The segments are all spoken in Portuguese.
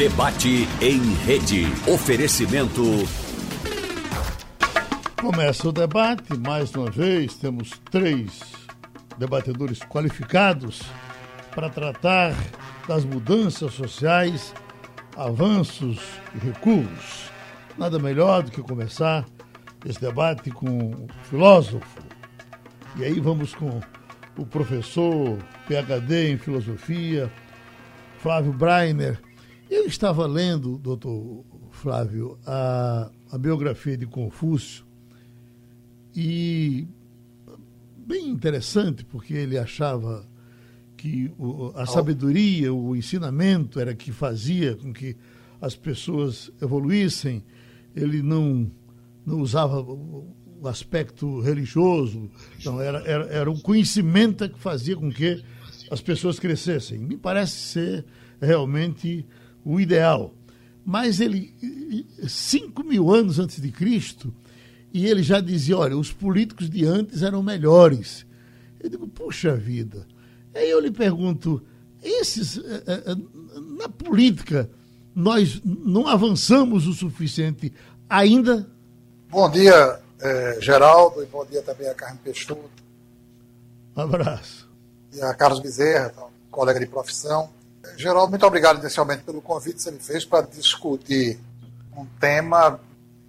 Debate em rede. Oferecimento. Começa o debate, mais uma vez, temos três debatedores qualificados para tratar das mudanças sociais, avanços e recuos. Nada melhor do que começar esse debate com o filósofo. E aí vamos com o professor PhD em filosofia, Flávio Breiner. Eu estava lendo, doutor Flávio, a, a biografia de Confúcio e bem interessante, porque ele achava que o, a sabedoria, o ensinamento era que fazia com que as pessoas evoluíssem. Ele não, não usava o aspecto religioso, não, era, era, era o conhecimento que fazia com que as pessoas crescessem. Me parece ser realmente o ideal. Mas ele, cinco mil anos antes de Cristo, e ele já dizia: olha, os políticos de antes eram melhores. Eu digo: puxa vida. Aí eu lhe pergunto: esses, eh, eh, eh, na política, nós não avançamos o suficiente ainda? Bom dia, Geraldo, e bom dia também a Carmen Peixoto. Um abraço. E a Carlos Bezerra, colega de profissão. Geraldo, muito obrigado inicialmente pelo convite que você me fez para discutir um tema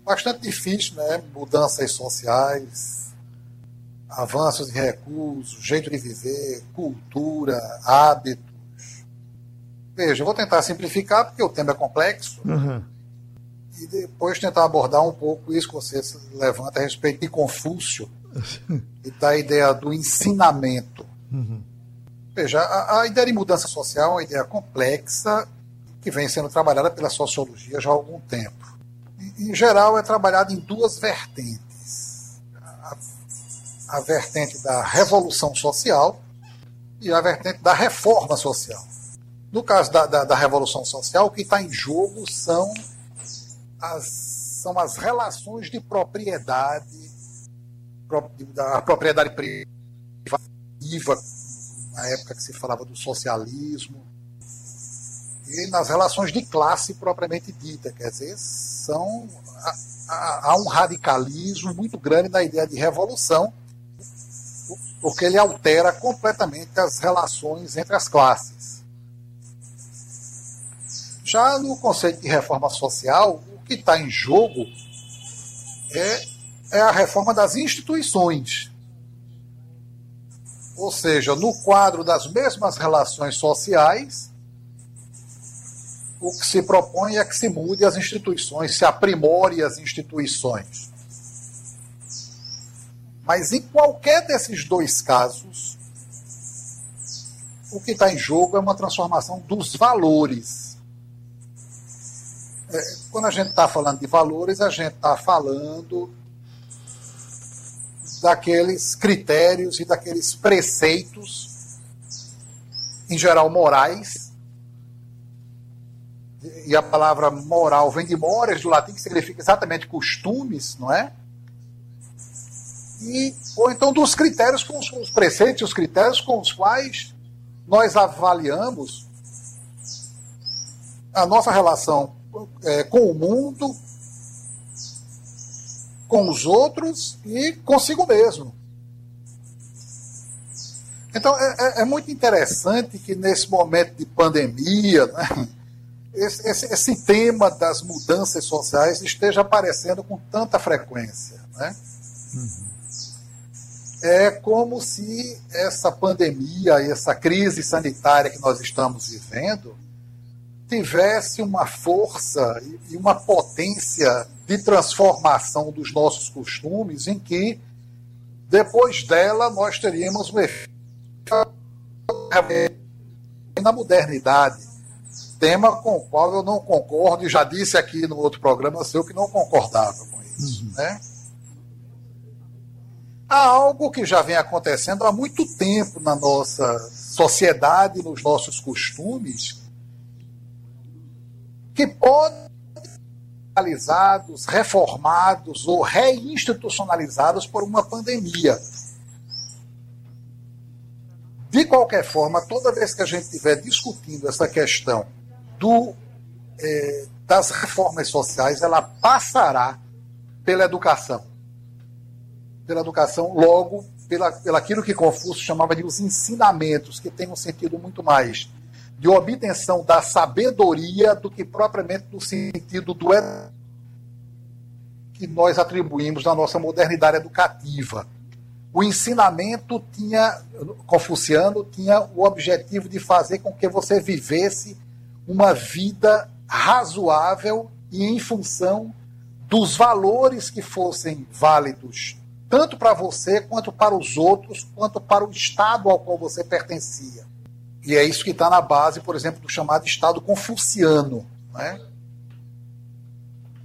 bastante difícil, né? Mudanças sociais, avanços em recursos, jeito de viver, cultura, hábitos. Veja, eu vou tentar simplificar porque o tema é complexo uhum. e depois tentar abordar um pouco isso que você levanta a respeito de Confúcio e da ideia do ensinamento. Uhum. Veja, a, a, ideia de mudança social é uma ideia complexa que vem sendo trabalhada pela sociologia já há algum tempo em geral, é trabalhado em duas vertentes: a, a vertente da revolução social e a vertente da reforma social. No caso da, da, da revolução social, o que está em jogo são as, são as relações de propriedade, da propriedade privativa, na época que se falava do socialismo, e nas relações de classe propriamente dita, quer dizer, são há um radicalismo muito grande na ideia de revolução, porque ele altera completamente as relações entre as classes. Já no conceito de reforma social, o que está em jogo é, é a reforma das instituições. Ou seja, no quadro das mesmas relações sociais, o que se propõe é que se mude as instituições, se aprimore as instituições. Mas em qualquer desses dois casos, o que está em jogo é uma transformação dos valores. É, quando a gente está falando de valores, a gente está falando daqueles critérios e daqueles preceitos, em geral morais, e a palavra moral vem de mores, do latim, que significa exatamente costumes, não é? E, ou então dos critérios, com os, os preceitos, os critérios com os quais nós avaliamos a nossa relação é, com o mundo, com os outros e consigo mesmo. Então é, é, é muito interessante que nesse momento de pandemia, né, esse, esse, esse, tema das mudanças sociais esteja aparecendo com tanta frequência. Né? Uhum. É como se essa pandemia e essa crise sanitária que nós estamos vivendo tivesse uma força e uma potência de transformação dos nossos costumes em que depois dela nós teríamos um efeito na modernidade tema com o qual eu não concordo, e já disse aqui no outro programa seu que não concordava com isso. Uhum. Né? Há algo que já vem acontecendo há muito tempo na nossa sociedade, nos nossos costumes, que pode reformados ou reinstitucionalizados por uma pandemia. De qualquer forma, toda vez que a gente estiver discutindo essa questão do é, das reformas sociais ela passará pela educação. Pela educação, logo, pela, pela aquilo que Confúcio chamava de os ensinamentos, que tem um sentido muito mais de obtenção da sabedoria do que propriamente no sentido do que nós atribuímos na nossa modernidade educativa. O ensinamento tinha, confuciano, tinha o objetivo de fazer com que você vivesse uma vida razoável e em função dos valores que fossem válidos, tanto para você, quanto para os outros, quanto para o Estado ao qual você pertencia. E é isso que está na base, por exemplo, do chamado Estado confuciano. Né?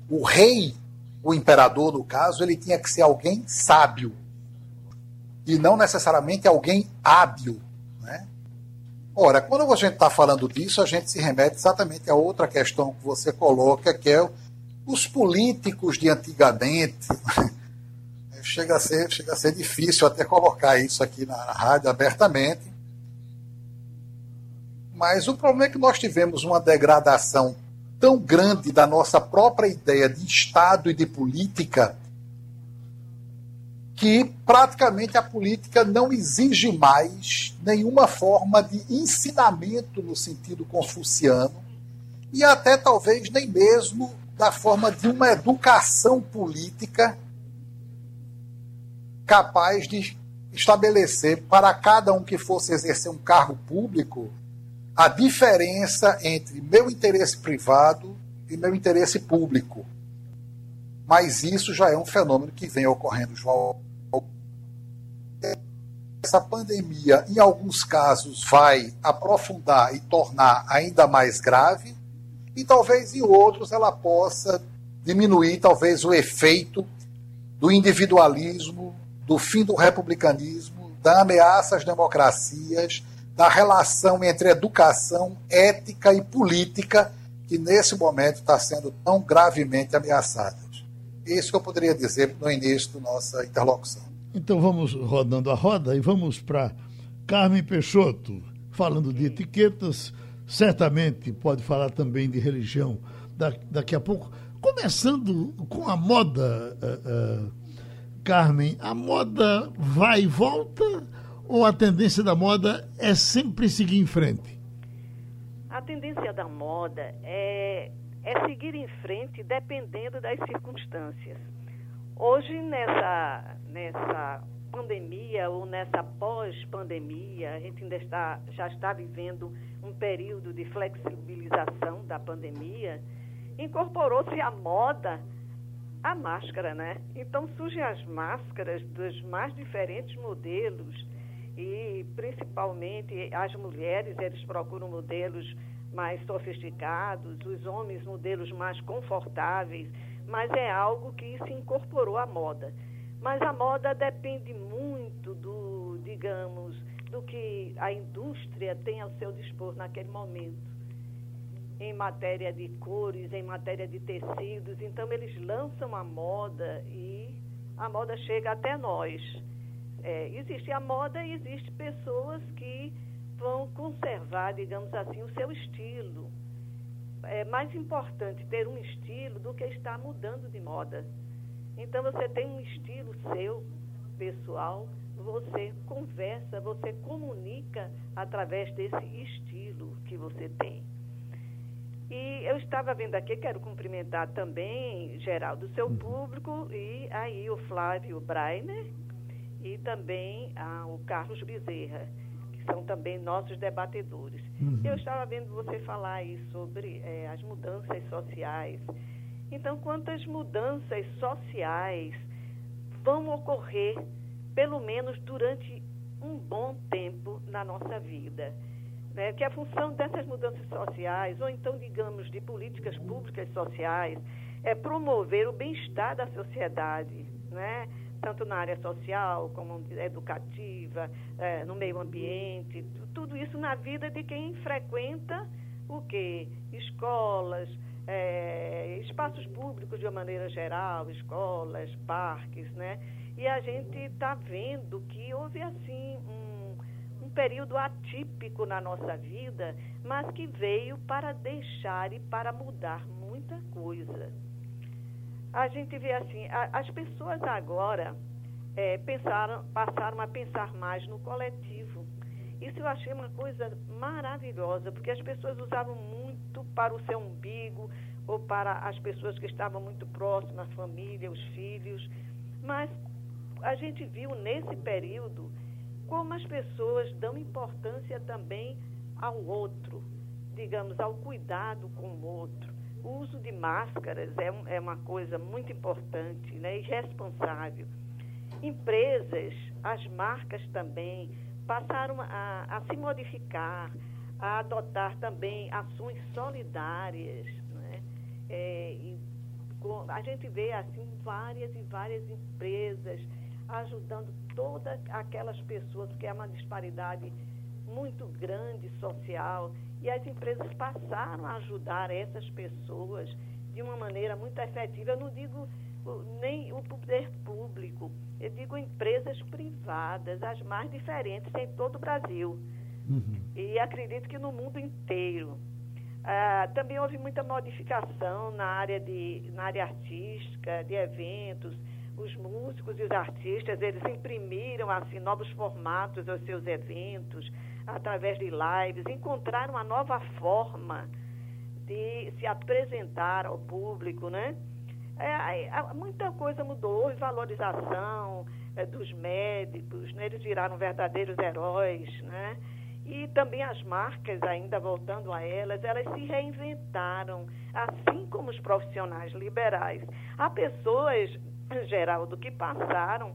O rei, o imperador, no caso, ele tinha que ser alguém sábio e não necessariamente alguém hábil. Né? Ora, quando a gente está falando disso, a gente se remete exatamente a outra questão que você coloca, que é os políticos de antigamente. chega, a ser, chega a ser difícil até colocar isso aqui na rádio abertamente mas o problema é que nós tivemos uma degradação tão grande da nossa própria ideia de Estado e de política que praticamente a política não exige mais nenhuma forma de ensinamento no sentido confuciano e até talvez nem mesmo da forma de uma educação política capaz de estabelecer para cada um que fosse exercer um cargo público a diferença entre meu interesse privado e meu interesse público. Mas isso já é um fenômeno que vem ocorrendo, João. Essa pandemia, em alguns casos, vai aprofundar e tornar ainda mais grave, e talvez em outros ela possa diminuir talvez o efeito do individualismo, do fim do republicanismo, da ameaça às democracias da relação entre educação, ética e política, que nesse momento está sendo tão gravemente ameaçada. Isso que eu poderia dizer no início da nossa interlocução. Então vamos rodando a roda e vamos para Carmen Peixoto, falando de etiquetas, certamente pode falar também de religião da, daqui a pouco. Começando com a moda, uh, uh, Carmen, a moda vai e volta ou a tendência da moda é sempre seguir em frente? A tendência da moda é, é seguir em frente dependendo das circunstâncias. Hoje, nessa, nessa pandemia ou nessa pós-pandemia, a gente ainda está, já está vivendo um período de flexibilização da pandemia, incorporou-se a moda a máscara, né? Então surgem as máscaras dos mais diferentes modelos e principalmente as mulheres, eles procuram modelos mais sofisticados, os homens modelos mais confortáveis, mas é algo que se incorporou à moda. Mas a moda depende muito do, digamos, do que a indústria tem ao seu dispor naquele momento. Em matéria de cores, em matéria de tecidos, então eles lançam a moda e a moda chega até nós. É, existe a moda e existe pessoas que vão conservar, digamos assim, o seu estilo. É mais importante ter um estilo do que estar mudando de moda. Então você tem um estilo seu, pessoal, você conversa, você comunica através desse estilo que você tem. E eu estava vendo aqui, quero cumprimentar também, Geraldo, o seu público, e aí o Flávio Breiner, e também ah, o Carlos Bezerra, que são também nossos debatedores. Uhum. Eu estava vendo você falar aí sobre é, as mudanças sociais. Então, quantas mudanças sociais vão ocorrer, pelo menos durante um bom tempo na nossa vida? Né? Que a função dessas mudanças sociais, ou então, digamos, de políticas públicas sociais, é promover o bem-estar da sociedade, né? Tanto na área social como educativa, é, no meio ambiente, tudo isso na vida de quem frequenta o quê? Escolas, é, espaços públicos de uma maneira geral, escolas, parques, né? E a gente está vendo que houve assim um, um período atípico na nossa vida, mas que veio para deixar e para mudar muita coisa. A gente vê assim, a, as pessoas agora é, pensaram, passaram a pensar mais no coletivo. Isso eu achei uma coisa maravilhosa, porque as pessoas usavam muito para o seu umbigo ou para as pessoas que estavam muito próximas, a família, os filhos. Mas a gente viu nesse período como as pessoas dão importância também ao outro, digamos, ao cuidado com o outro. O uso de máscaras é, é uma coisa muito importante né, e responsável. Empresas, as marcas também, passaram a, a se modificar, a adotar também ações solidárias. Né? É, a gente vê assim várias e várias empresas ajudando todas aquelas pessoas, porque é uma disparidade muito grande social, e as empresas passaram a ajudar essas pessoas de uma maneira muito efetiva. Eu não digo nem o poder público, eu digo empresas privadas, as mais diferentes em todo o Brasil. Uhum. E acredito que no mundo inteiro. Ah, também houve muita modificação na área, de, na área artística, de eventos. Os músicos e os artistas, eles imprimiram assim novos formatos aos seus eventos, através de lives, encontraram uma nova forma de se apresentar ao público, né? É, muita coisa mudou, valorização é, dos médicos, né? eles viraram verdadeiros heróis, né? E também as marcas, ainda voltando a elas, elas se reinventaram, assim como os profissionais liberais. Há pessoas, Geraldo, que passaram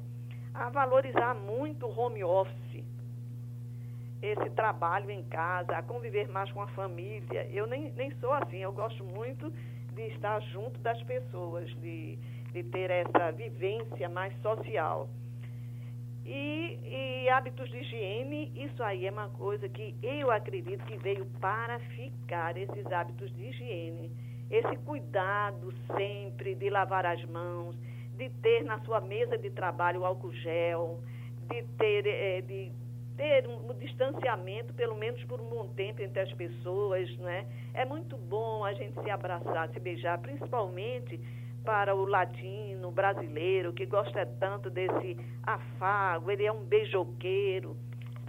a valorizar muito o home office, esse trabalho em casa, a conviver mais com a família. Eu nem, nem sou assim, eu gosto muito de estar junto das pessoas, de, de ter essa vivência mais social. E, e, hábitos de higiene, isso aí é uma coisa que eu acredito que veio para ficar, esses hábitos de higiene. Esse cuidado sempre de lavar as mãos, de ter na sua mesa de trabalho álcool gel, de ter, é, de ter um, um, distanciamento, pelo menos por um bom tempo, entre as pessoas, né? É muito bom a gente se abraçar, se beijar, principalmente para o latino, brasileiro, que gosta tanto desse afago, ele é um beijoqueiro.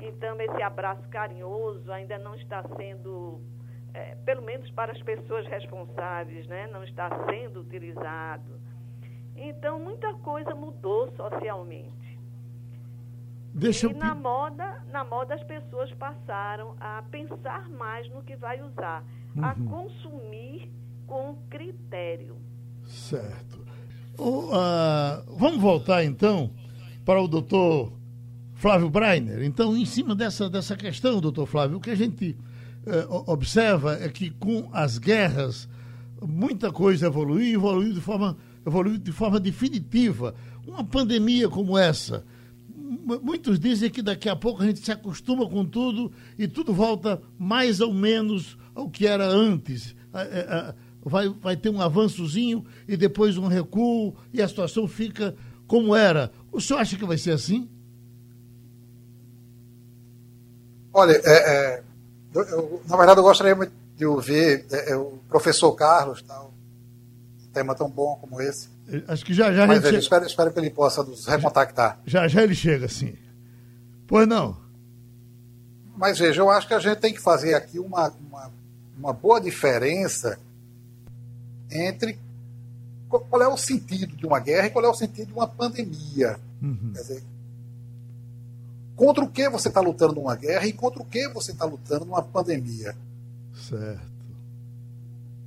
Então, esse abraço carinhoso ainda não está sendo, é, pelo menos para as pessoas responsáveis, né? não está sendo utilizado. Então, muita coisa mudou socialmente. Deixa e na moda, na moda as pessoas passaram a pensar mais no que vai usar, uhum. a consumir com critério. Certo. uh, vamos voltar então para o doutor Flávio Breiner. Então, em cima dessa, dessa questão, doutor Flávio, o que a gente uh, observa é que com as guerras muita coisa evoluiu, evoluiu de forma, evoluiu de forma definitiva. Uma pandemia como essa muitos dizem que daqui a pouco a gente se acostuma com tudo e tudo volta mais ou menos ao que era antes. Vai, vai ter um avançozinho e depois um recuo e a situação fica como era. O senhor acha que vai ser assim? Olha, é, é, eu, na verdade eu gostaria muito de ouvir é, é o professor Carlos, um tema tão bom como esse. Acho que já já Mas, veja, espero, espero que ele possa nos recontactar. Já já ele chega, sim. Pois não. Mas veja, eu acho que a gente tem que fazer aqui uma, uma, uma boa diferença entre qual é o sentido de uma guerra e qual é o sentido de uma pandemia. Uhum. Quer dizer, contra o que você está lutando numa guerra e contra o que você está lutando numa pandemia. Certo.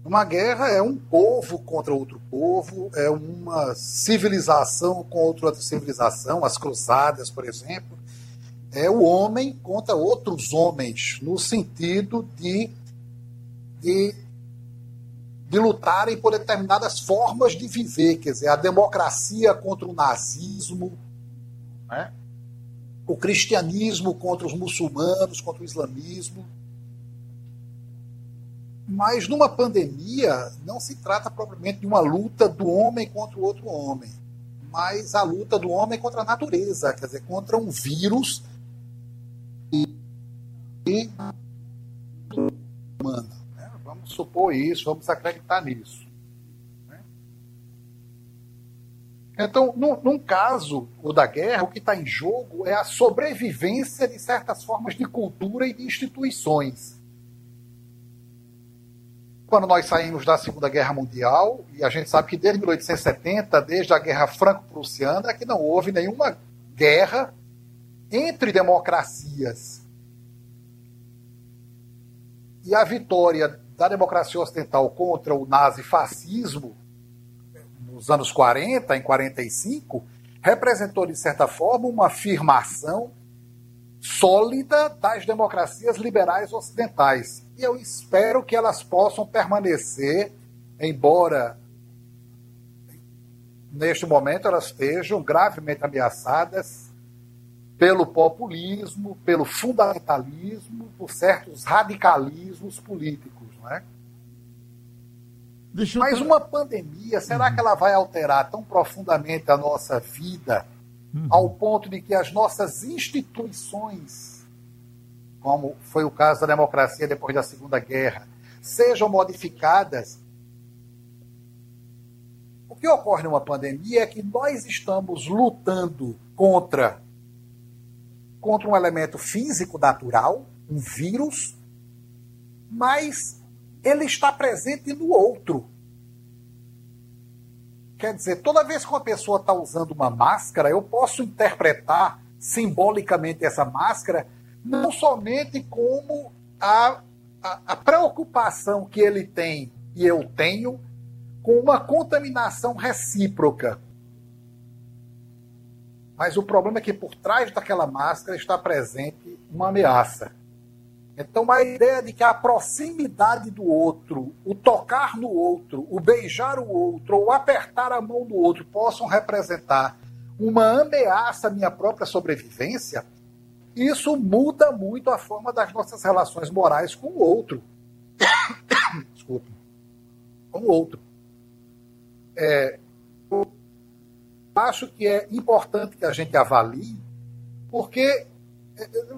Uma guerra é um povo contra outro povo, é uma civilização contra outra civilização, as cruzadas, por exemplo. É o homem contra outros homens, no sentido de, de, de lutarem por determinadas formas de viver, quer dizer, a democracia contra o nazismo, né? o cristianismo contra os muçulmanos, contra o islamismo. Mas numa pandemia, não se trata propriamente de uma luta do homem contra o outro homem, mas a luta do homem contra a natureza, quer dizer, contra um vírus de humana. Né? Vamos supor isso, vamos acreditar nisso. Né? Então, num, num, caso, o da guerra, o que está em jogo é a sobrevivência de certas formas de cultura e de instituições. Quando nós saímos da Segunda Guerra Mundial, e a gente sabe que desde 1870, desde a Guerra Franco-Prussiana, que não houve nenhuma guerra entre democracias. E a vitória da democracia ocidental contra o nazifascismo nos anos 40, em 45, representou, de certa forma, uma afirmação sólida das democracias liberais ocidentais. E eu espero que elas possam permanecer, embora neste momento elas estejam gravemente ameaçadas pelo populismo, pelo fundamentalismo, por certos radicalismos políticos, não é? Mas uma pandemia, será que ela vai alterar tão profundamente a nossa vida uhum. ao ponto de que as nossas instituições, como foi o caso da democracia depois da Segunda Guerra, sejam modificadas? O que ocorre numa pandemia é que nós estamos lutando contra contra um elemento físico natural, um vírus, mas ele está presente no outro. Quer dizer, toda vez que uma pessoa está usando uma máscara, eu posso interpretar simbolicamente essa máscara não somente como a, a, a preocupação que ele tem e eu tenho com uma contaminação recíproca. Mas o problema é que por trás daquela máscara está presente uma ameaça. Então, a ideia de que a proximidade do outro, o tocar no outro, o beijar o outro, ou apertar a mão do outro possam representar uma ameaça à minha própria sobrevivência, isso muda muito a forma das nossas relações morais com o outro. Desculpe. Com o outro. É, acho que é importante que a gente avalie, porque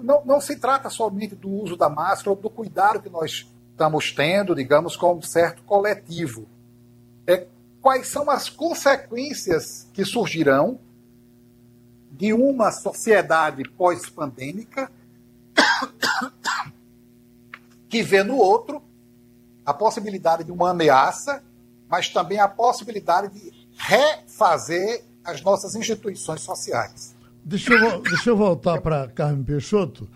não, não se trata somente do uso da máscara ou do cuidado que nós estamos tendo, digamos, com um certo coletivo. É, quais são as consequências que surgirão de uma sociedade pós-pandêmica que vê no outro a possibilidade de uma ameaça, mas também a possibilidade de refazer as nossas instituições sociais. Deixa eu, deixa eu voltar para Carmen Peixoto,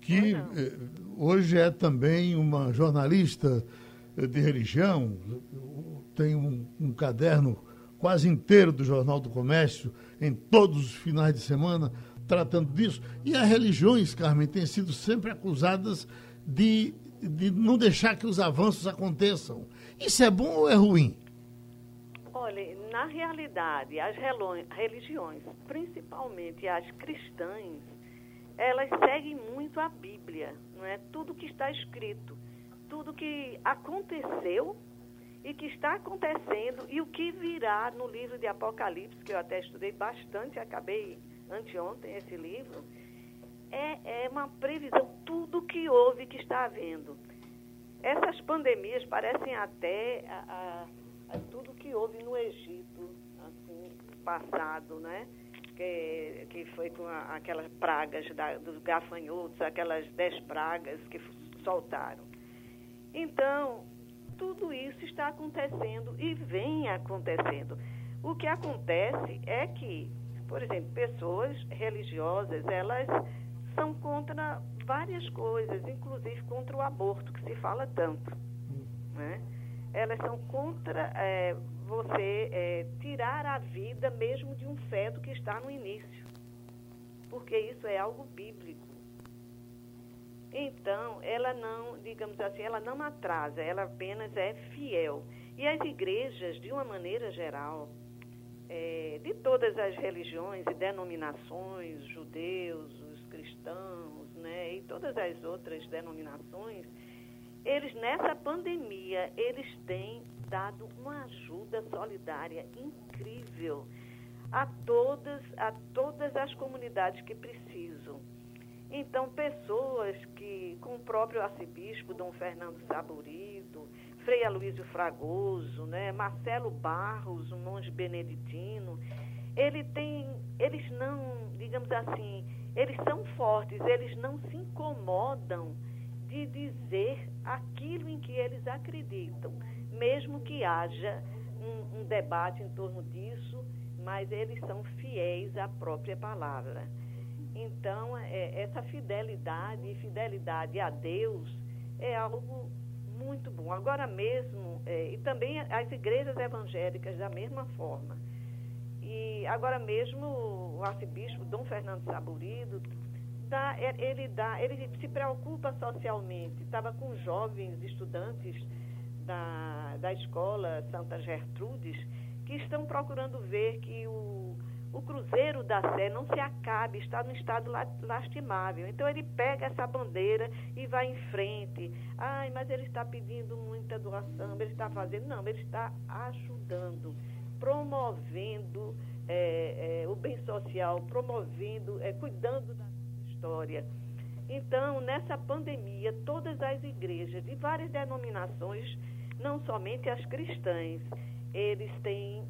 que eh, hoje é também uma jornalista eh, de religião, tem um, um caderno quase inteiro do Jornal do Comércio, em todos os finais de semana, tratando disso. E as religiões, Carmen, têm sido sempre acusadas de, de não deixar que os avanços aconteçam. Isso é bom ou é ruim? Olha, na realidade, as religiões, principalmente as cristãs, elas seguem muito a Bíblia, não é? Tudo que está escrito, tudo que aconteceu e que está acontecendo e o que virá no livro de Apocalipse, que eu até estudei bastante, acabei anteontem esse livro, é, é uma previsão, tudo que houve que está havendo. Essas pandemias parecem até a, a tudo que houve no Egito, assim, passado, né? Que, que foi com aquelas pragas da, dos gafanhotos, aquelas dez pragas que soltaram. Então, tudo isso está acontecendo e vem acontecendo. O que acontece é que, por exemplo, pessoas religiosas, elas são contra várias coisas, inclusive contra o aborto, que se fala tanto. Né? Elas são contra é, você é, tirar a vida mesmo de um feto que está no início, porque isso é algo bíblico. Então, ela não, digamos assim, ela não atrasa, ela apenas é fiel. E as igrejas, de uma maneira geral, é, de todas as religiões e denominações, judeus, os cristãos, né, e todas as outras denominações, eles nessa pandemia, eles têm dado uma ajuda solidária incrível a todas, a todas as comunidades que precisam. Então, pessoas que, com o próprio arcebispo Dom Fernando Saburido, Frei Aloysio Fragoso, né, Marcelo Barros, um monge beneditino, ele tem, eles não, digamos assim, eles são fortes, eles não se incomodam de dizer aquilo em que eles acreditam, mesmo que haja um, um debate em torno disso, mas eles são fiéis à própria palavra. Então, é, essa fidelidade e fidelidade a Deus é algo muito bom. Agora mesmo, é, e também as igrejas evangélicas da mesma forma. E agora mesmo o arcebispo Dom Fernando Saburido é, ele dá, ele se preocupa socialmente. Estava com jovens estudantes da, da escola Santa Gertrudes que estão procurando ver que o, o Cruzeiro da Sé não se acabe, está no estado lastimável. Então ele pega essa bandeira e vai em frente. Ai, mas ele está pedindo muita doação, ele está fazendo. Não, ele está ajudando promovendo é, é, o bem social, promovendo, é, cuidando da história. Então, nessa pandemia, todas as igrejas de várias denominações, não somente as cristãs, eles têm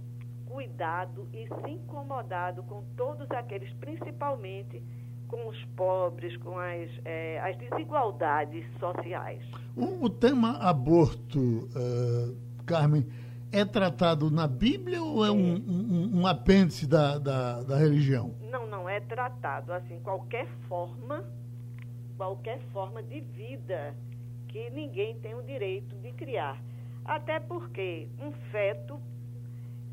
cuidado e se incomodado com todos aqueles, principalmente com os pobres, com as, é, as desigualdades sociais. O, o tema aborto, uh, Carmen, é tratado na Bíblia ou é, um, um, um, apêndice da, da, da, religião? Não, não é tratado. Assim, qualquer forma, qualquer forma de vida que ninguém tem o direito de criar. Até porque um feto,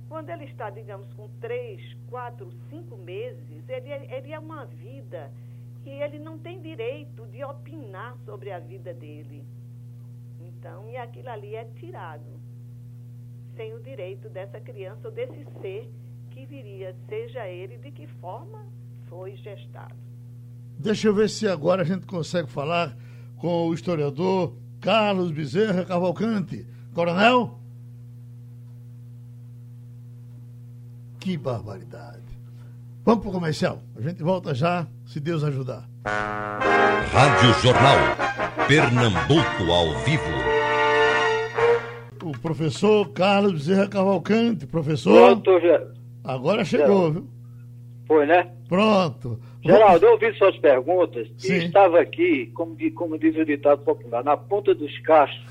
quando ele está, digamos, com três, quatro, cinco meses, ele, é, ele é uma vida e ele não tem direito de opinar sobre a vida dele. Então, e aquilo ali é tirado sem o direito dessa criança ou desse ser que viria, seja ele de que forma foi gestado. Deixa eu ver se agora a gente consegue falar com o historiador Carlos Bezerra Cavalcante. Coronel? Que barbaridade. Vamos para o comercial. A gente volta já, se Deus ajudar. Rádio Jornal. Pernambuco ao vivo professor Carlos Bezerra Cavalcante. Professor. Pronto, já. Agora chegou, viu? Foi, né? Pronto. Geraldo, eu ouvi suas perguntas Sim. e estava aqui, como, como diz o ditado popular, na ponta dos cachos.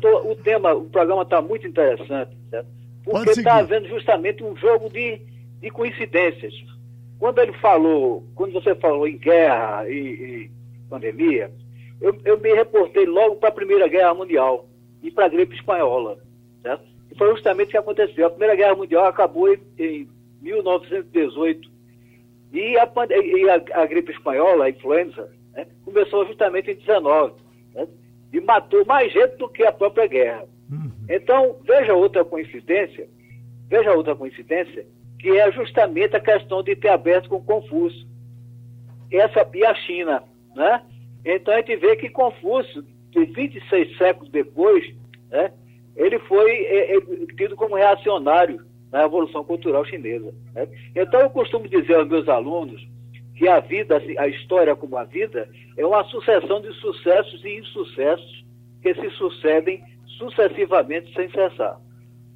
Tô, o tema, o programa está muito interessante, certo? Porque está havendo justamente um jogo de, de coincidências. Quando ele falou, quando você falou em guerra e, e pandemia, eu, eu me reportei logo para a Primeira Guerra Mundial e para a gripe espanhola. Certo? E foi justamente o que aconteceu. A Primeira Guerra Mundial acabou em, em 1918 e, a, e a, a, gripe espanhola, a influenza, né, começou justamente em 19 né, e matou mais gente do que a própria guerra. Uhum. Então, veja outra coincidência, veja outra coincidência, que é justamente a questão de ter aberto com Confúcio. Essa, e a China, né? Então a gente vê que Confúcio que 26 séculos depois, né, ele foi é, é, tido como reacionário na Revolução Cultural Chinesa. Né? Então, eu costumo dizer aos meus alunos que a vida, assim, a história como a vida, é uma sucessão de sucessos e insucessos que se sucedem sucessivamente sem cessar.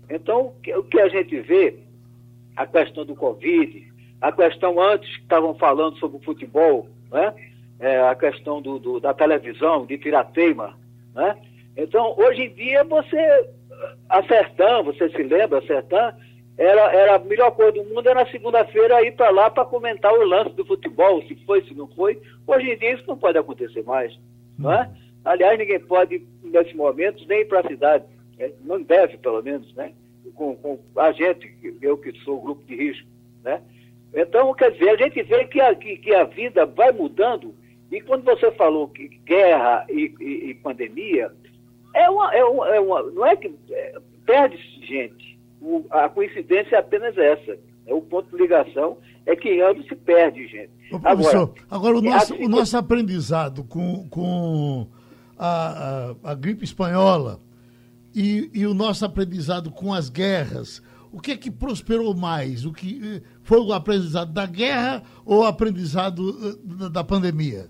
Então, o que a gente vê, a questão do Covid, a questão antes que estavam falando sobre o futebol, né? é, a questão do, do, da televisão, de Pirateima, né? Então, hoje em dia, você, a Sertã, você se lembra, a Sertã, era, era a melhor coisa do mundo, era na segunda-feira ir para lá para comentar o lance do futebol, se foi, se não foi. Hoje em dia isso não pode acontecer mais, não é? Aliás, ninguém pode, nesses momentos, nem ir para a cidade, né? não deve, pelo menos, né? Com, com, a gente, eu que sou grupo de risco, né? Então, quer dizer, a gente vê que a, que, que a vida vai mudando e quando você falou que guerra e, e, e pandemia, é uma, é uma, é uma, não é que é, perde gente. O, a coincidência é apenas essa. É o ponto de ligação é que ambos se perde gente. Ô, professor, agora, agora o, nosso, o nosso aprendizado com, com a, a, a gripe espanhola e, e, o nosso aprendizado com as guerras, o que é que prosperou mais? O que eh, foi o aprendizado da guerra ou o aprendizado eh, da pandemia?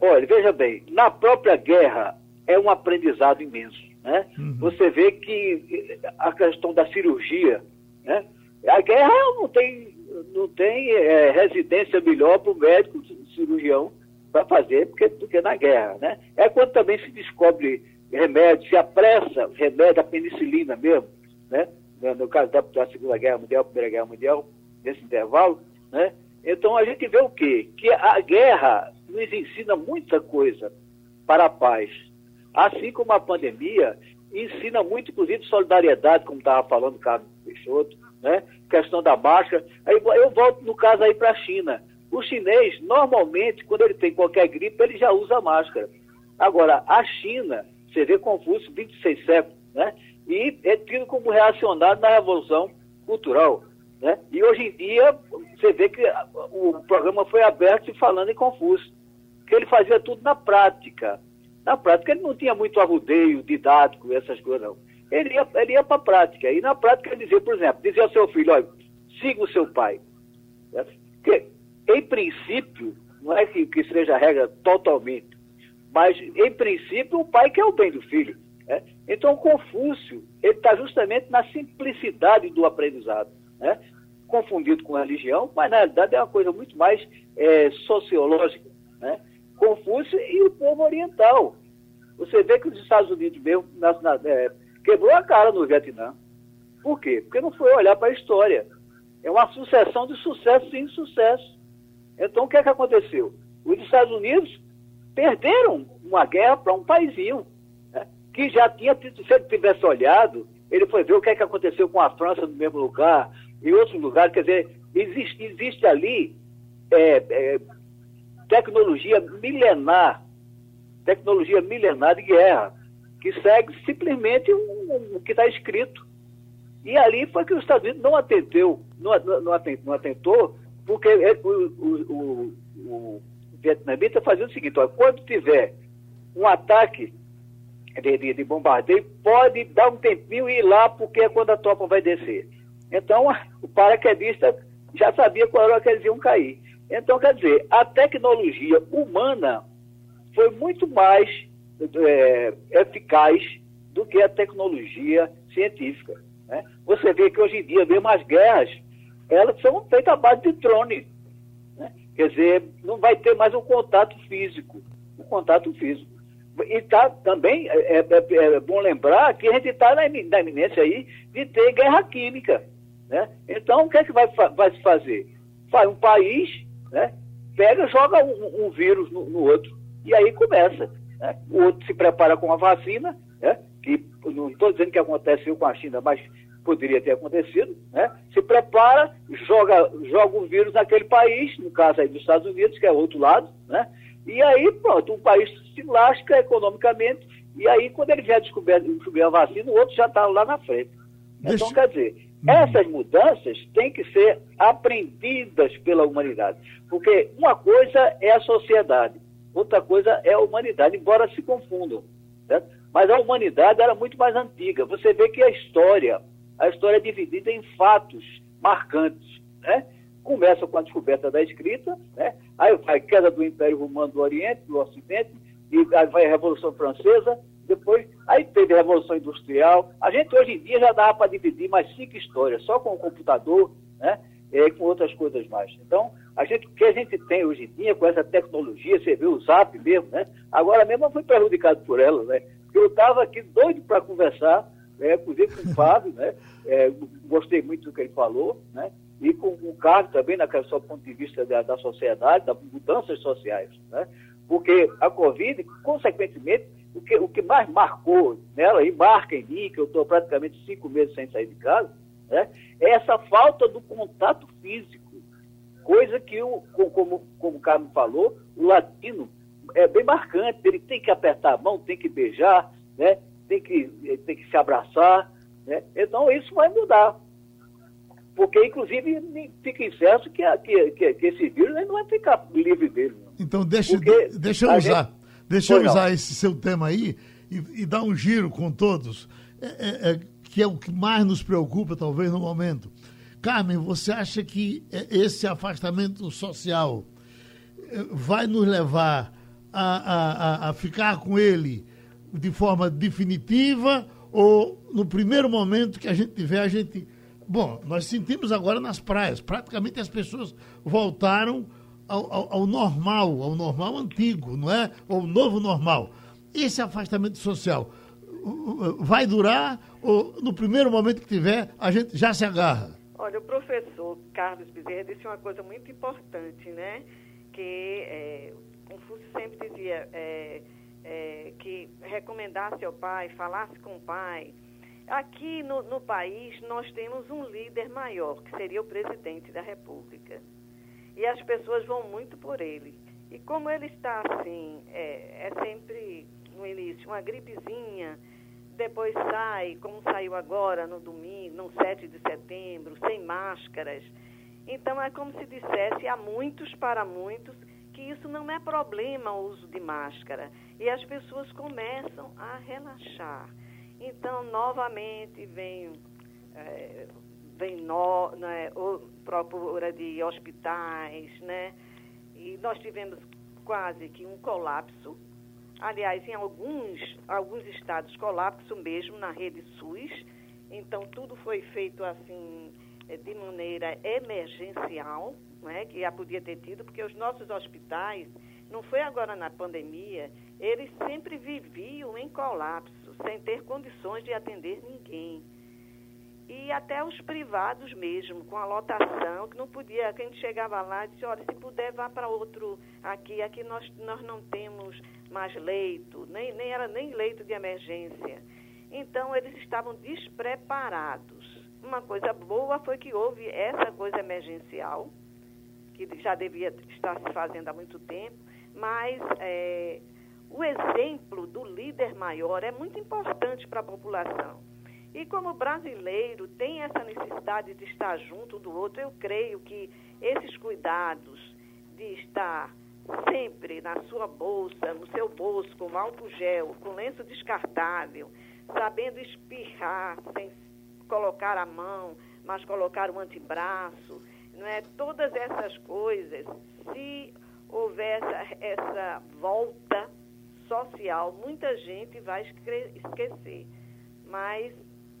Olha, veja bem, na própria guerra é um aprendizado imenso. Né? Uhum. Você vê que a questão da cirurgia, né? a guerra não tem, não tem é, residência melhor para o médico cirurgião para fazer porque, do que na guerra. Né? É quando também se descobre remédio, se apressa remédio, a penicilina mesmo, né? no caso da, da Segunda Guerra Mundial, Primeira Guerra Mundial, nesse intervalo, né? Então a gente vê o quê? Que a guerra nos ensina muita coisa para a paz. Assim como a pandemia ensina muito, inclusive, solidariedade, como estava falando o Carlos Peixoto, né? questão da máscara. Aí eu volto, no caso, aí para a China. O chinês, normalmente, quando ele tem qualquer gripe, ele já usa máscara. Agora, a China, você vê Confúcio, 26 séculos, né? e é tido como reacionário na Revolução Cultural. Né? E hoje em dia, você vê que o programa foi aberto falando em Confúcio, que ele fazia tudo na prática. Na prática, ele não tinha muito arrudeio didático, essas coisas, não. Ele ia, ele ia para a prática. E na prática, ele dizia, por exemplo, dizia ao seu filho: olha, siga o seu pai. Porque, em princípio, não é que, que seja a regra totalmente, mas, em princípio, o pai quer o bem do filho. Né? Então, Confúcio, ele está justamente na simplicidade do aprendizado. Né? Confundido com religião, mas na realidade é uma coisa muito mais é, sociológica. Né? Confúcio e o povo oriental. Você vê que os Estados Unidos mesmo na, na, é, quebrou a cara no Vietnã. Por quê? Porque não foi olhar para a história. É uma sucessão de sucesso e insucesso. Então, o que é que aconteceu? Os Estados Unidos perderam uma guerra para um paísinho né, que já tinha, se ele tivesse olhado, ele foi ver o que é que aconteceu com a França no mesmo lugar, em outros lugares, quer dizer, existe, existe ali é, é, tecnologia milenar, tecnologia milenar de guerra, que segue simplesmente o, que está escrito. E ali foi que os Estados Unidos não atendeu, não, não, atentou, não atentou porque o, o, o, o vietnamita fazia o seguinte, quando tiver um ataque de, de, de, bombardeio, pode dar um tempinho e ir lá, porque é quando a tropa vai descer. Então, o paraquedista já sabia qual era que eles iam cair. Então, quer dizer, a tecnologia humana foi muito mais é, eficaz do que a tecnologia científica. Né? Você vê que hoje em dia, mesmo as guerras, elas são feitas à base de drone. Né? Quer dizer, não vai ter mais um contato físico. Um contato físico. E tá, também é, é, é, é bom lembrar que a gente está na, na iminência aí de ter guerra química. Né? Então, o que é que vai, vai se fazer? Faz um país né? Pega, joga um, um vírus no, no, outro e aí começa. Né? O outro se prepara com a vacina, né? que não estou dizendo que aconteceu com a China, mas poderia ter acontecido, né? se prepara, joga, joga o vírus naquele país, no caso aí dos Estados Unidos, que é outro lado, né? e aí pronto, um país se lasca economicamente, e aí quando ele vier descobrir, descobrir a vacina, o outro já está lá na frente. Deixa... Então, quer dizer, Uhum. Essas mudanças têm que ser aprendidas pela humanidade. Porque uma coisa é a sociedade, outra coisa é a humanidade, embora se confundam. Certo? Mas a humanidade era muito mais antiga. Você vê que a história, a história é dividida em fatos marcantes. Né? Começa com a descoberta da escrita, né? aí vai a queda do Império Romano do Oriente, do Ocidente, e aí vai a Revolução Francesa, depois, aí teve a Revolução Industrial. A gente hoje em dia já dá para dividir mais cinco histórias, só com o computador, né? E com outras coisas mais. Então, a gente, o que a gente tem hoje em dia com essa tecnologia, você vê o Zap mesmo, né? Agora mesmo eu fui prejudicado por ela, né? Eu estava aqui doido para conversar, né? inclusive com o Fábio, né? É, gostei muito do que ele falou, né? E com o Carlos também, naquele seu ponto de vista da, da sociedade, das mudanças sociais, né? Porque a Covid, consequentemente, o que, o que mais marcou nela, e marca em mim, que eu estou praticamente cinco meses sem sair de casa, né, é essa falta do contato físico. Coisa que, o, como, como o Carlos falou, o latino é bem marcante, ele tem que apertar a mão, tem que beijar, né, tem, que, tem que se abraçar. Né? Então isso vai mudar. Porque, inclusive, fica incerto que, que, que, que esse vírus não vai ficar livre dele. Então, deixa, deixa eu usar. Gente Deixa eu usar esse seu tema aí e, e dar um giro com todos, é, é, é, que é o que mais nos preocupa, talvez, no momento. Carmen, você acha que é, esse afastamento social é, vai nos levar a, a, a ficar com ele de forma definitiva ou no primeiro momento que a gente tiver, a gente. Bom, nós sentimos agora nas praias, praticamente as pessoas voltaram ao, ao, ao normal, ao normal antigo, não é? Ou novo normal. Esse afastamento social vai durar ou no primeiro momento que tiver, a gente já se agarra? Olha, o professor Carlos Bezerra disse uma coisa muito importante, né? Que é, Confúcio sempre dizia é, é, que recomendasse ao pai, falasse com o pai. Aqui no, no país nós temos um líder maior, que seria o presidente da República. E as pessoas vão muito por ele. E como ele está assim, é, é sempre no início uma gripezinha, depois sai, como saiu agora no domingo, no 7 de setembro, sem máscaras. Então é como se dissesse a muitos para muitos que isso não é problema o uso de máscara. E as pessoas começam a relaxar. Então, novamente, vem, é, vem no, né, procura de hospitais, né? E nós tivemos quase que um colapso Aliás, em alguns, alguns estados, colapso mesmo na rede SUS. Então, tudo foi feito assim, eh, de maneira emergencial, né, que já podia ter tido, porque os nossos hospitais, não foi agora na pandemia, eles sempre viviam em colapso, sem ter condições de atender ninguém. E até os privados mesmo, com a lotação, que não podia, quem chegava lá disse, olha, se puder vá para outro aqui, aqui nós, nós não temos mais leito, nem, nem era nem leito de emergência. Então, eles estavam despreparados. Uma coisa boa foi que houve essa coisa emergencial, que já devia estar se fazendo há muito tempo, mas é, o exemplo do líder maior é muito importante para a população. E como brasileiro tem essa necessidade de estar junto do outro, eu creio que esses cuidados de estar sempre na sua bolsa, no seu bolso, com álcool gel, com lenço descartável, sabendo espirrar sem colocar a mão, mas colocar o antebraço, não é? Todas essas coisas, se houver essa, essa volta social, muita gente vai esquecer. Mas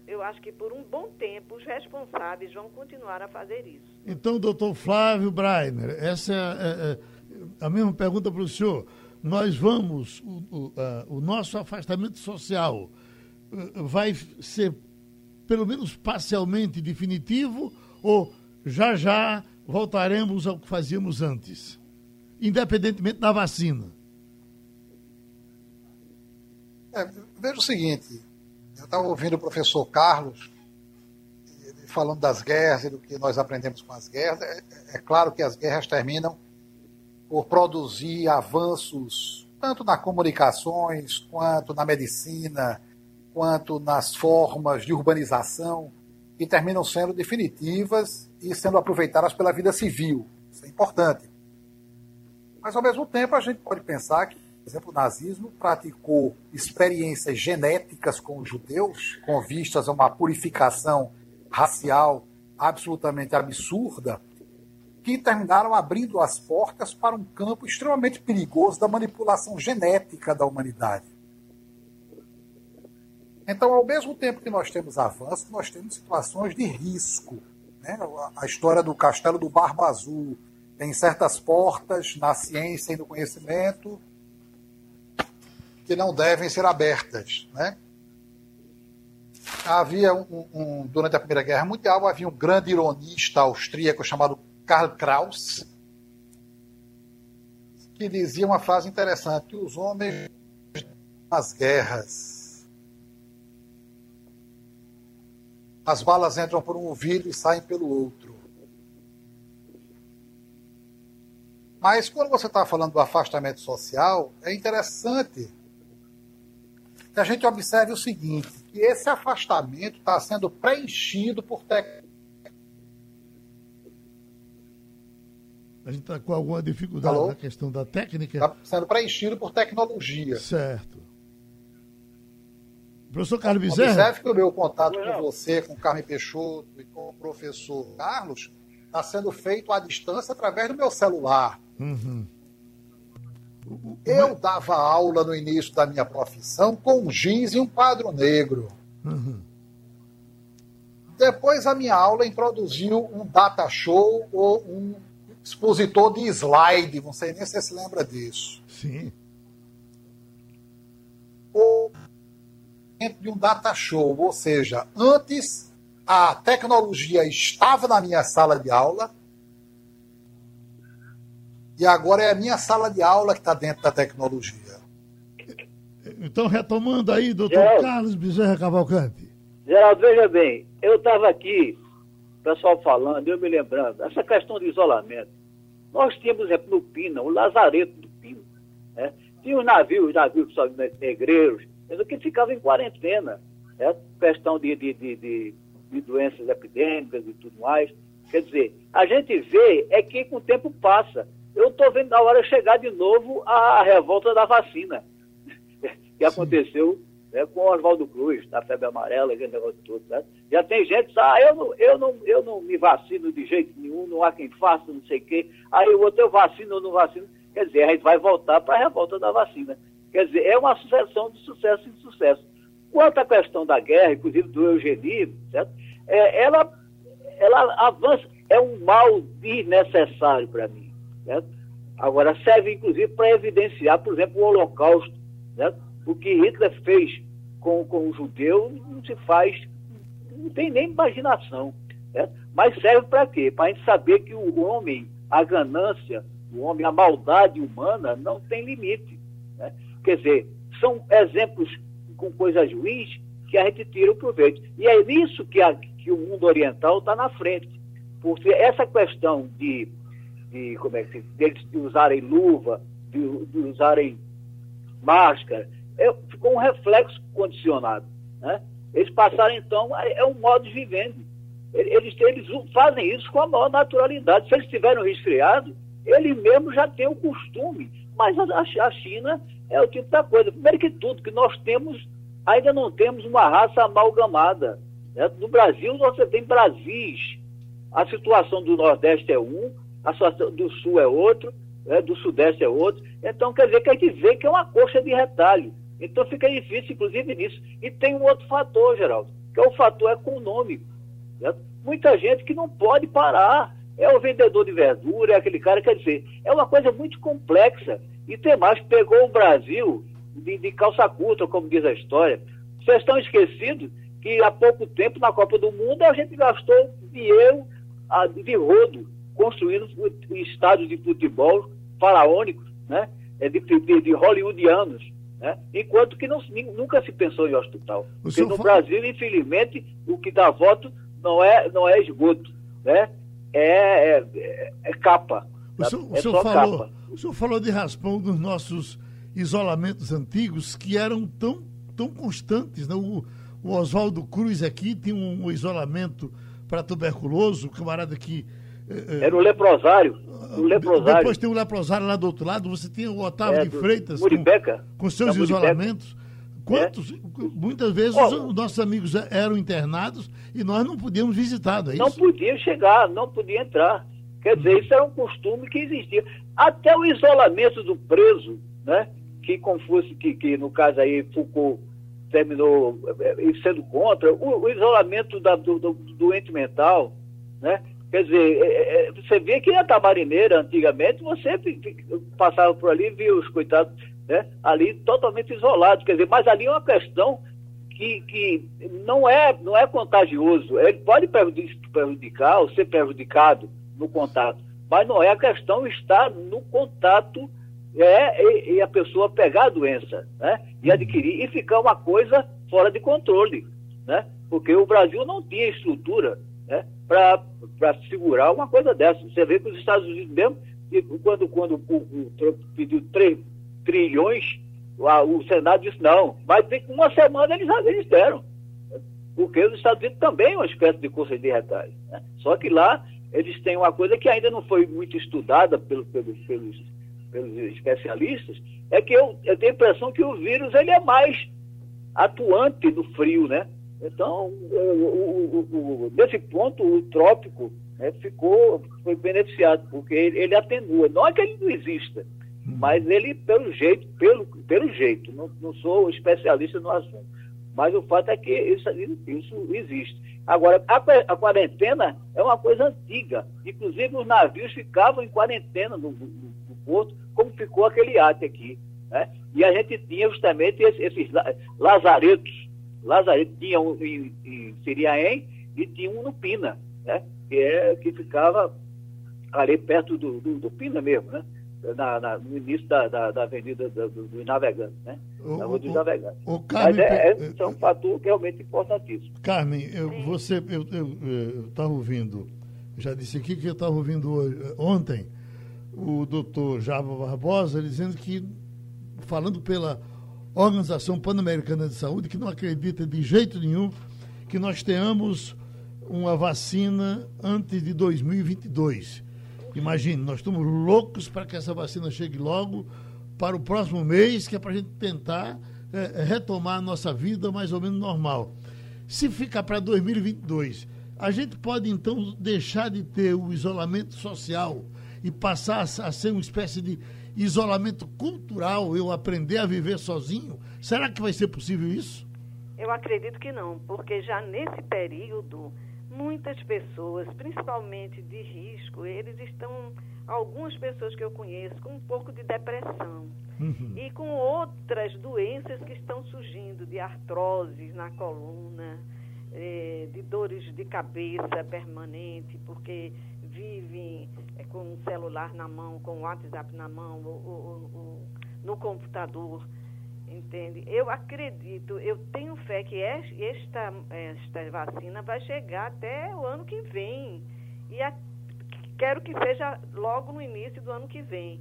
eu acho que por um bom tempo os responsáveis vão continuar a fazer isso. Então, doutor Flávio Breiner, essa é, é, é a mesma pergunta para o senhor. Nós vamos, o, o, o nosso afastamento social eh, vai ser pelo menos parcialmente definitivo ou já já voltaremos ao que fazíamos antes, independentemente da vacina? É, veja o seguinte, eu estava ouvindo o professor Carlos falando das guerras e do que nós aprendemos com as guerras. É, é claro que as guerras terminam por produzir avanços tanto nas comunicações, quanto na medicina, quanto nas formas de urbanização, que terminam sendo definitivas e sendo aproveitadas pela vida civil. Isso é importante. Mas, ao mesmo tempo, a gente pode pensar que, por exemplo, o nazismo praticou experiências genéticas com os judeus, com vistas a uma purificação racial absolutamente absurda, que terminaram abrindo as portas para um campo extremamente perigoso da manipulação genética da humanidade. Então, ao mesmo tempo que nós temos avanços, nós temos situações de risco. Né? A história do Castelo do Barba Azul tem certas portas na ciência e no conhecimento que não devem ser abertas. Né? Havia um, um, durante a Primeira Guerra Mundial havia um grande ironista austríaco chamado Karl Kraus, que dizia uma frase interessante, os homens nas guerras, as balas entram por um ouvido e saem pelo outro. Mas quando você está falando do afastamento social, é interessante que a gente observe o seguinte, que esse afastamento está sendo preenchido por tecnologia A gente está com alguma dificuldade Alô? na questão da técnica. Está sendo preenchido por tecnologia. Certo. Professor Carlos Bezerra. Observe que o meu contato com você, com o Carmen Peixoto e com o professor Carlos está sendo feito à distância através do meu celular. Uhum. Eu dava aula no início da minha profissão com um jeans e um quadro negro. Uhum. Depois a minha aula introduziu um data show ou um expositor de slide, não sei nem se você se lembra disso. Sim. Ou de um data show, ou seja, antes a tecnologia estava na minha sala de aula e agora é a minha sala de aula que está dentro da tecnologia. Então, retomando aí, doutor Geraldo, Carlos Bezerra Cavalcante. Geraldo, veja bem, eu estava aqui, o pessoal falando, eu me lembrando, essa questão de isolamento. Nós tínhamos, por exemplo, no Pina, o Lazareto do Pina. Né? Tinha os navios, os navios que só negreiros, que ficavam em quarentena. Né? Questão de, de, de, de, de doenças epidêmicas e tudo mais. Quer dizer, a gente vê é que com o tempo passa. Eu estou vendo na hora chegar de novo a revolta da vacina, que aconteceu né, com o Oswaldo Cruz, da febre amarela, aquele negócio todo. Né? Já tem gente que ah, eu não, eu, não, eu não me vacino de jeito nenhum, não há quem faça, não sei o quê. Aí o outro eu vacino ou não vacino. Quer dizer, a gente vai voltar para a revolta da vacina. Quer dizer, é uma sucessão de sucesso em sucesso. Quanto à questão da guerra, inclusive do eugenismo, certo? É, ela, ela avança, é um mal desnecessário para mim. Certo? Agora, serve inclusive para evidenciar, por exemplo, o Holocausto. Certo? O que Hitler fez com, com o judeu não se faz, não tem nem imaginação. Certo? Mas serve para quê? Para a gente saber que o homem, a ganância, o homem, a maldade humana não tem limite. Né? Quer dizer, são exemplos com coisas ruins que a gente tira o proveito. E é nisso que, a, que o mundo oriental está na frente. Porque essa questão de de como é que deles de usarem luva, de, de usarem máscara, é, ficou um reflexo condicionado. Né? Eles passaram, então, é, um modo de vivendo. Eles, eles fazem isso com a maior naturalidade. Se eles tiverem resfriado, ele mesmo já tem o costume. Mas a, a China é o tipo da coisa. Primeiro que tudo, que nós temos, ainda não temos uma raça amalgamada. Né? No Brasil, você tem Brasis. A situação do Nordeste é um, a situação do sul é outro, né, do sudeste é outro. Então, quer dizer que a gente vê que é uma coxa de retalho. Então fica difícil, inclusive, nisso. E tem um outro fator, Geraldo, que é o fator econômico. Certo? Muita gente que não pode parar. É o vendedor de verdura, é aquele cara, quer dizer, é uma coisa muito complexa. E tem mais, pegou o Brasil de, de calça curta, como diz a história. Vocês estão esquecidos que há pouco tempo, na Copa do Mundo, a gente gastou dinheiro de rodo construindo estádios de futebol faraônicos, né? É de, de, de hollywoodianos, né? Enquanto que não, nunca se pensou em hospital. O Porque no Brasil, infelizmente, o que dá voto não é, não é esgoto, né? É, é, é capa. O senhor, é o, senhor falou, capa. o senhor falou de raspão dos nossos isolamentos antigos que eram tão, tão constantes. Né? O, o Oswaldo Cruz aqui tinha um, um isolamento para tuberculoso, o camarada que era o leprosário. O leprosário. Depois tem o leprosário lá do outro lado, você tem o Otávio é, de Freitas Muribeca, com, com seus isolamentos. Quantos, é. muitas vezes oh, os nossos amigos eram internados e nós não podíamos visitar, não é Não podiam chegar, não podiam entrar. Quer dizer, isso era um costume que existia. Até o isolamento do preso, né? Que Confúcio, que, que no caso aí Foucault terminou eh, sendo contra, o, o isolamento da, do, do doente mental, né? Quer dizer, é, é, você vê que na Tamarineira, antigamente, você passava por ali e via os coitados né, ali totalmente isolados. Quer dizer, mas ali é uma questão que, que não, é, não é contagioso. Ele pode prejudicar ou ser prejudicado no contato, mas não é a questão estar no contato é, e, e a pessoa pegar a doença né, e adquirir e ficar uma coisa fora de controle. Né? Porque o Brasil não tinha estrutura né, para segurar uma coisa dessa. Você vê que os Estados Unidos mesmo, quando, quando o, o Trump pediu 3 trilhões, o Senado disse não, mas tem uma semana eles, eles deram. Porque os Estados Unidos também é uma espécie de curso de retalho. Né? Só que lá eles têm uma coisa que ainda não foi muito estudada pelo, pelo, pelos, pelos especialistas, é que eu, eu tenho a impressão que o vírus ele é mais atuante no frio, né? Então, o, o, o, nesse ponto, o trópico né, ficou, foi beneficiado, porque ele, ele, atenua. Não é que ele não exista, Mas ele, pelo jeito, pelo, pelo jeito, não, não sou especialista no assunto, mas o fato é que isso, isso existe. Agora, a, a, quarentena é uma coisa antiga. Inclusive, os navios ficavam em quarentena no, no, no porto, como ficou aquele ate aqui. Né? E a gente tinha justamente esses, esses lazaretos. Lazaretos tinha um em, em Siriaém e tinha um no Pina, né? que, é, que ficava ali perto do, do, do Pina mesmo, né? Na, na, no início da, da, da avenida dos do, do navegantes, né? O, da rua dos navegantes. O, Carmen, Mas é, é, é, um fator realmente importantíssimo. Carmen, eu, você, eu estava ouvindo, já disse aqui que eu estava ouvindo hoje, ontem o doutor Java Barbosa dizendo que, falando pela Organização Pan-Americana de Saúde, que não acredita de jeito nenhum que nós tenhamos uma vacina antes de 2022. Imagine, nós estamos loucos para que essa vacina chegue logo para o próximo mês, que é para a gente tentar é, é, retomar a nossa vida mais ou menos normal. Se ficar para 2022, a gente pode então deixar de ter o isolamento social e passar a ser uma espécie de isolamento cultural, eu aprender a viver sozinho? Será que vai ser possível isso? Eu acredito que não, porque já nesse período muitas pessoas, principalmente de risco, eles estão, algumas pessoas que eu conheço, com um pouco de depressão. Uhum. E com outras doenças que estão surgindo, de artroses na coluna, eh, de dores de cabeça permanente, porque vivem eh, com o celular na mão, com o WhatsApp na mão, ou, ou, ou, no computador entende? Eu acredito, eu tenho fé que esta, esta vacina vai chegar até o ano que vem. E a, quero que seja logo no início do ano que vem.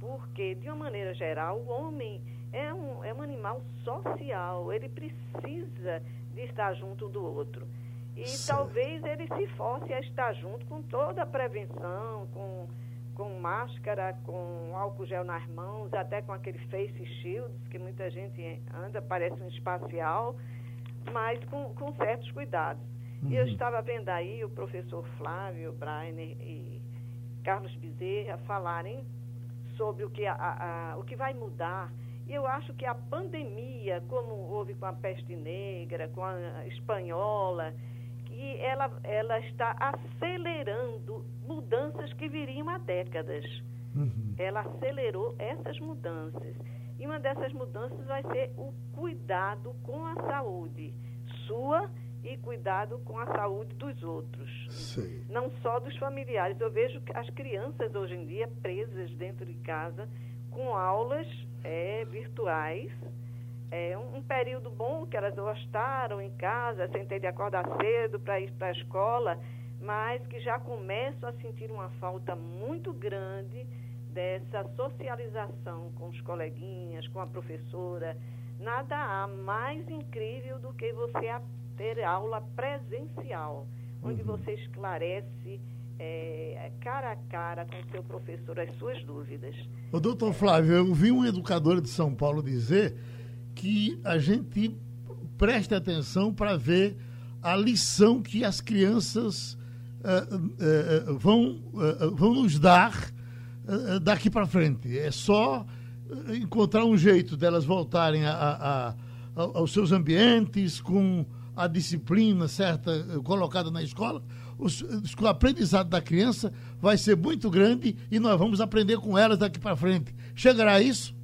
Porque, de uma maneira geral, o homem é um, é um animal social, ele precisa de estar junto do outro. E talvez ele se force a estar junto com toda a prevenção, com com máscara, com álcool gel nas mãos, até com aquele face shields, que muita gente anda, parece um espacial, mas com, com certos cuidados. Uhum. E eu uhum. estava vendo aí o professor Flávio Brainer e Carlos Bezerra falarem sobre o que, a, a, o que vai mudar. E eu acho que a pandemia, como houve com a peste negra, com a espanhola, que ela, ela está acelerando mudanças que viriam há décadas. Uhum. Ela acelerou essas mudanças. E uma dessas mudanças vai ser o cuidado com a saúde sua e cuidado com a saúde dos outros. Sim. Não só dos familiares. Eu vejo as crianças hoje em dia presas dentro de casa com aulas é, virtuais é, um, um, período bom que elas gostaram em casa, sem ter de acordar cedo para ir para a escola, mas que já começam a sentir uma falta muito grande dessa socialização com os coleguinhas, com a professora. Nada há mais incrível do que você ter aula presencial, onde uhum. você esclarece é, cara a cara com o seu professor as suas dúvidas. O doutor Flávio, eu vi um educador de São Paulo dizer que a gente preste atenção para ver a lição que as crianças uh, uh, vão, uh, vão nos dar daqui para frente. É só encontrar um jeito delas voltarem a, a, a, aos seus ambientes com a disciplina certa colocada na escola. O, aprendizado da criança vai ser muito grande e nós vamos aprender com elas daqui para frente. Chegará isso?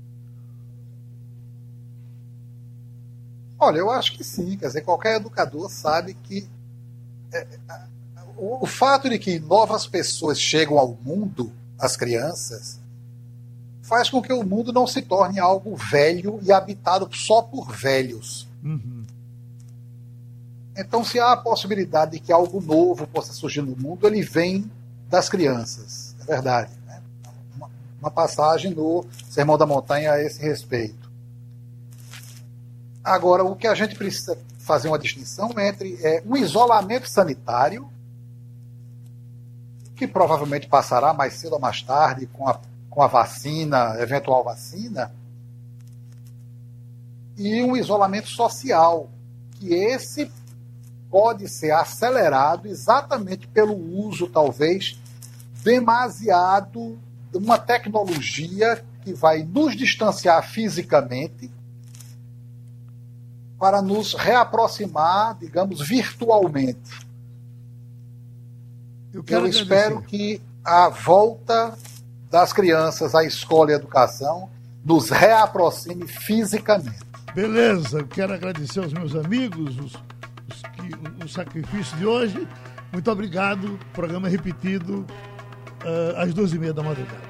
Olha, eu acho que sim. Quer dizer, qualquer educador sabe que é, o, o, fato de que novas pessoas chegam ao mundo, as crianças, faz com que o mundo não se torne algo velho e habitado só por velhos. Uhum. Então, se há a possibilidade de que algo novo possa surgir no mundo, ele vem das crianças. É verdade. Né? Uma, uma passagem no Sermão da Montanha a esse respeito. Agora, o que a gente precisa fazer uma distinção entre é, um isolamento sanitário, que provavelmente passará mais cedo ou mais tarde com a, com a vacina, eventual vacina, e um isolamento social, que esse pode ser acelerado exatamente pelo uso, talvez, demasiado de uma tecnologia que vai nos distanciar fisicamente para nos reaproximar, digamos, virtualmente. Eu, Eu espero que a volta das crianças à escola e à educação nos reaproxime fisicamente. Beleza, eu quero agradecer aos meus amigos os, os que, o sacrifício de hoje. Muito obrigado. Programa repetido uh, às duas e meia da madrugada.